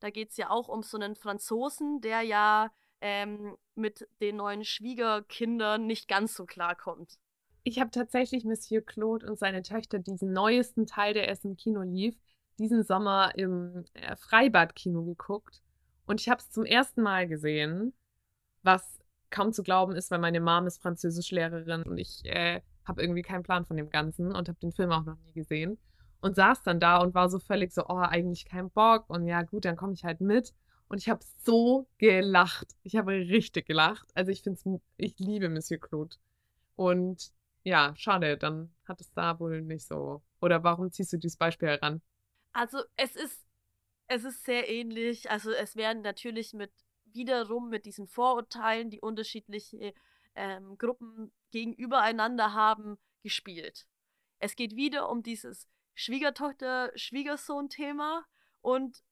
Da geht es ja auch um so einen Franzosen, der ja ähm, mit den neuen Schwiegerkindern nicht ganz so klarkommt. Ich habe tatsächlich Monsieur Claude und seine Töchter diesen neuesten Teil, der erst im Kino lief, diesen Sommer im äh, Freibadkino geguckt. Und ich habe es zum ersten Mal gesehen, was kaum zu glauben ist, weil meine Mom ist Französischlehrerin und ich äh, habe irgendwie keinen Plan von dem Ganzen und habe den Film auch noch nie gesehen. Und saß dann da und war so völlig so, oh, eigentlich kein Bock. Und ja, gut, dann komme ich halt mit. Und ich habe so gelacht. Ich habe richtig gelacht. Also ich finde ich liebe Monsieur Claude. Und ja, schade, dann hat es da wohl nicht so. Oder warum ziehst du dieses Beispiel heran? Also es ist, es ist sehr ähnlich. Also es werden natürlich mit wiederum mit diesen Vorurteilen, die unterschiedliche ähm, Gruppen gegenübereinander haben, gespielt. Es geht wieder um dieses Schwiegertochter-Schwiegersohn-Thema und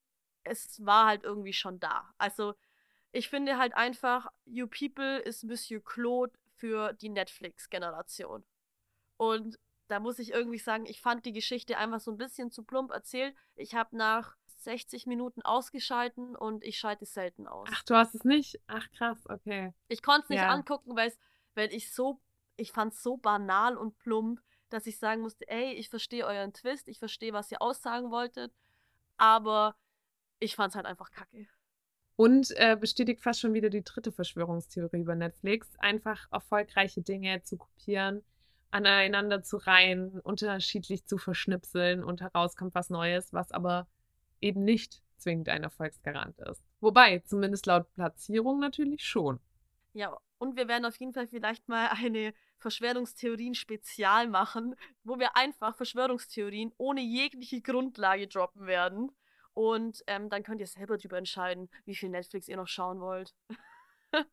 es war halt irgendwie schon da. Also ich finde halt einfach, You People ist Monsieur Claude für die Netflix-Generation. Und da muss ich irgendwie sagen, ich fand die Geschichte einfach so ein bisschen zu plump erzählt. Ich habe nach 60 Minuten ausgeschalten und ich schalte selten aus. Ach, du hast es nicht? Ach, krass, okay. Ich konnte es nicht ja. angucken, weil wenn ich so, ich fand es so banal und plump, dass ich sagen musste, ey, ich verstehe euren Twist, ich verstehe, was ihr aussagen wolltet, aber ich fand es halt einfach kacke. Und äh, bestätigt fast schon wieder die dritte Verschwörungstheorie über Netflix, einfach erfolgreiche Dinge zu kopieren, aneinander zu reihen, unterschiedlich zu verschnipseln und heraus kommt was Neues, was aber eben nicht zwingend ein Erfolgsgarant ist. Wobei, zumindest laut Platzierung natürlich schon. Ja, und wir werden auf jeden Fall vielleicht mal eine Verschwörungstheorien-Spezial machen, wo wir einfach Verschwörungstheorien ohne jegliche Grundlage droppen werden. Und ähm, dann könnt ihr selber darüber entscheiden, wie viel Netflix ihr noch schauen wollt. [LAUGHS]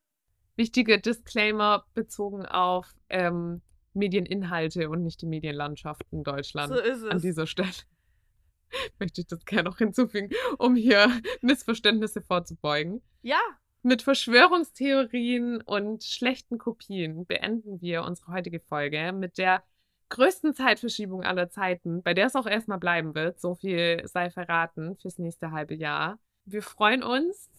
Wichtige Disclaimer bezogen auf ähm, Medieninhalte und nicht die Medienlandschaft in Deutschland. So ist es. An dieser Stelle [LAUGHS] möchte ich das gerne noch hinzufügen, um hier Missverständnisse vorzubeugen. Ja. Mit Verschwörungstheorien und schlechten Kopien beenden wir unsere heutige Folge mit der größten Zeitverschiebung aller Zeiten, bei der es auch erstmal bleiben wird. So viel sei verraten fürs nächste halbe Jahr. Wir freuen uns,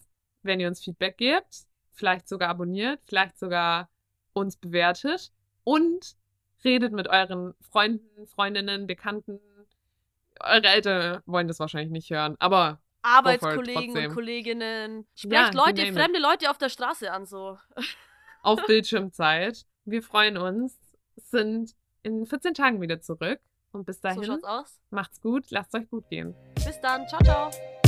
wenn ihr uns Feedback gebt, vielleicht sogar abonniert, vielleicht sogar uns bewertet und redet mit euren Freunden, Freundinnen, Bekannten, eure Eltern wollen das wahrscheinlich nicht hören, aber. Arbeitskollegen und Kolleginnen. Sprecht ja, Leute, fremde. Leute auf der Straße an, so. Auf [LAUGHS] Bildschirmzeit. Wir freuen uns, sind in 14 Tagen wieder zurück. Und bis dahin. So schaut's aus. Macht's gut, lasst euch gut gehen. Bis dann. Ciao, ciao.